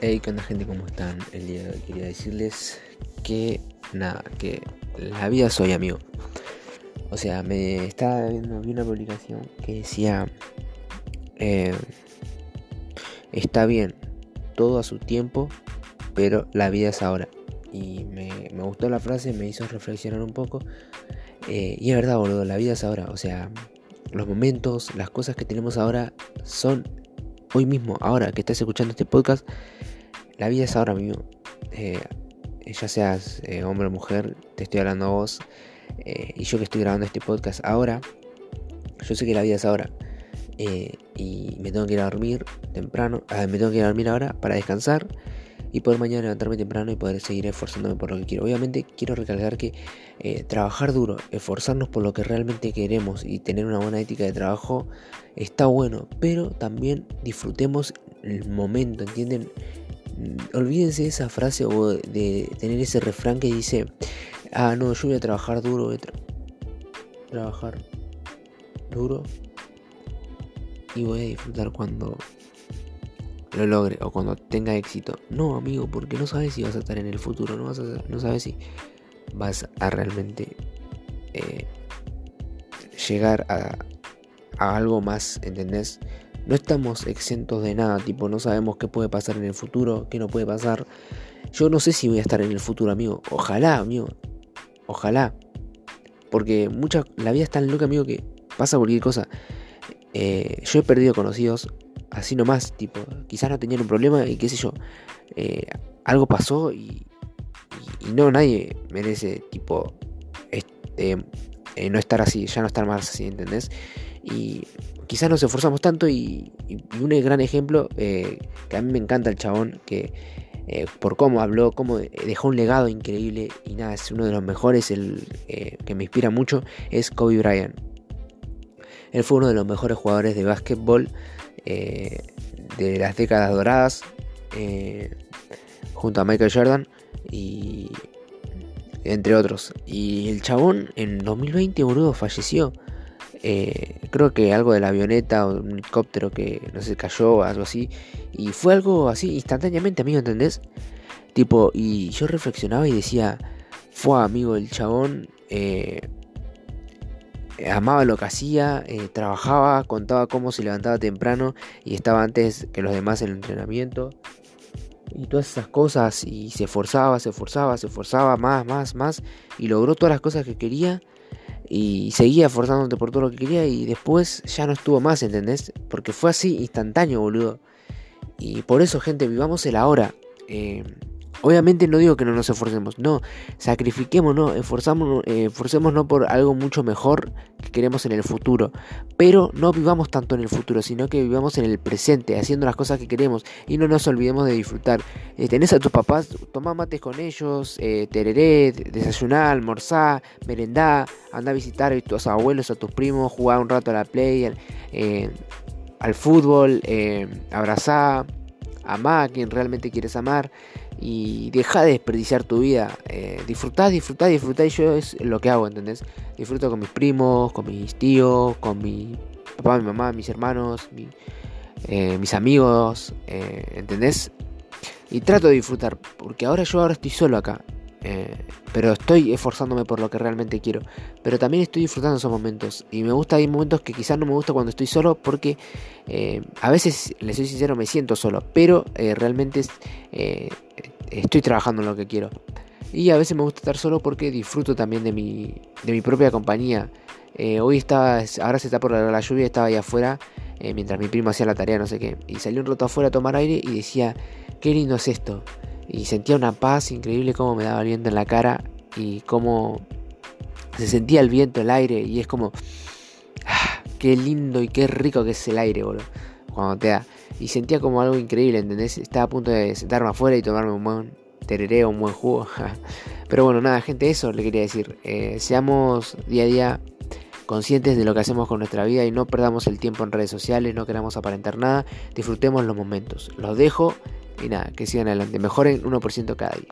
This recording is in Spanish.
Hey, ¿qué onda gente? ¿Cómo están? El día de hoy quería decirles que nada, que la vida soy amigo. O sea, me estaba viendo vi una publicación que decía eh, está bien, todo a su tiempo, pero la vida es ahora. Y me, gustó la frase, me hizo reflexionar un poco. Eh, y es verdad, boludo, la vida es ahora. O sea, los momentos, las cosas que tenemos ahora son hoy mismo, ahora que estás escuchando este podcast, la vida es ahora mismo. Eh, ya seas eh, hombre o mujer, te estoy hablando a vos. Eh, y yo que estoy grabando este podcast ahora, yo sé que la vida es ahora. y me tengo que ir a dormir temprano. Ah, me tengo que ir a dormir ahora para descansar y poder mañana levantarme temprano y poder seguir esforzándome por lo que quiero. Obviamente quiero recalcar que trabajar duro, esforzarnos por lo que realmente queremos y tener una buena ética de trabajo está bueno, pero también disfrutemos el momento, ¿entienden? Olvídense de esa frase o de tener ese refrán que dice, ah, no, yo voy a trabajar duro, trabajar duro y voy a disfrutar cuando lo logre o cuando tenga éxito. No, amigo, porque no sabes si vas a estar en el futuro, no, vas a, no sabes si vas a realmente eh, llegar a, a algo más, ¿entendés? No estamos exentos de nada, tipo, no sabemos qué puede pasar en el futuro, qué no puede pasar. Yo no sé si voy a estar en el futuro, amigo. Ojalá, amigo. Ojalá. Porque mucha, la vida es tan loca, amigo, que pasa cualquier cosa. Eh, yo he perdido conocidos así nomás, tipo, quizás no tenían un problema y qué sé yo, eh, algo pasó y, y, no, nadie merece, tipo, este, eh, no estar así, ya no estar más así, ¿entendés? Y quizás nos esforzamos tanto y, un gran ejemplo, eh, que a mí me encanta el chabón, que por cómo habló, cómo dejó un legado increíble y nada, es uno de los mejores, el que me inspira mucho, es Kobe Bryant. Él fue uno de los mejores jugadores de básquetbol eh, de las décadas doradas, eh, junto a Michael Jordan y entre otros. Y el chabón en 2020, boludo, falleció. Eh, creo que algo de la avioneta o un helicóptero que no sé, cayó o algo así. Y fue algo así instantáneamente, amigo, ¿entendés? Tipo, y yo reflexionaba y decía, fue amigo, el chabón eh, amaba lo que hacía, eh, trabajaba, contaba cómo se levantaba temprano y estaba antes que los demás en el entrenamiento. Y todas esas cosas, y se esforzaba, se esforzaba, se esforzaba más, más, más, y logró todas las cosas que quería, y seguía esforzándote por todo lo que quería, y después ya no estuvo más, ¿entendés? Porque fue así, instantáneo, boludo. Y por eso, gente, vivamos el ahora. Eh, Obviamente no digo que no nos esforcemos, no, sacrifiquémonos, eh, esforcémonos por algo mucho mejor que queremos en el futuro, pero no vivamos tanto en el futuro, sino que vivamos en el presente, haciendo las cosas que queremos. Y no nos olvidemos de disfrutar. Eh, tenés a tus papás, toma mates con ellos, eh, tereré, desayunar, almorzar, merendar, anda a visitar a tus abuelos, a tus primos, jugar un rato a la play, eh, al fútbol, abrazar, amar a quien realmente quieres amar y deja de desperdiciar tu vida. Eh, disfrutá, disfrutá. Y yo es lo que hago, ¿entendés? Disfruto con mis primos, con mis tíos, con mi papá, mi mamá, mis hermanos, eh, mis amigos, eh, ¿entendés? Y trato de disfrutar, porque ahora yo ahora estoy solo acá. Eh, pero estoy esforzándome por lo que realmente quiero. Pero también estoy disfrutando esos momentos. Y me gusta, hay momentos que quizás no me gusta cuando estoy solo porque eh, a veces, les soy sincero, me siento solo. Pero eh, realmente estoy trabajando en lo que quiero. Y a veces me gusta estar solo porque disfruto también de mi, de mi propia compañía. hoy estaba, ahora se está por la, la lluvia, estaba ahí afuera mientras mi primo hacía la tarea, no sé qué. Y salió un rato afuera a tomar aire y decía, qué lindo es esto y sentía una paz increíble como me daba el viento en la cara y cómo se sentía el viento, el aire y es como ah, qué lindo y qué rico que es el aire, boludo, cuando te da. Y sentía como algo increíble, ¿entendés? Estaba a punto de sentarme afuera y tomarme un buen tereré un buen jugo. Pero bueno, nada, gente, eso le quería decir. Eh, seamos día a día conscientes de lo que hacemos con nuestra vida y no perdamos el tiempo en redes sociales, no queramos aparentar nada, disfrutemos los momentos. Los dejo y nada, que sigan adelante. Mejoren 1% cada día.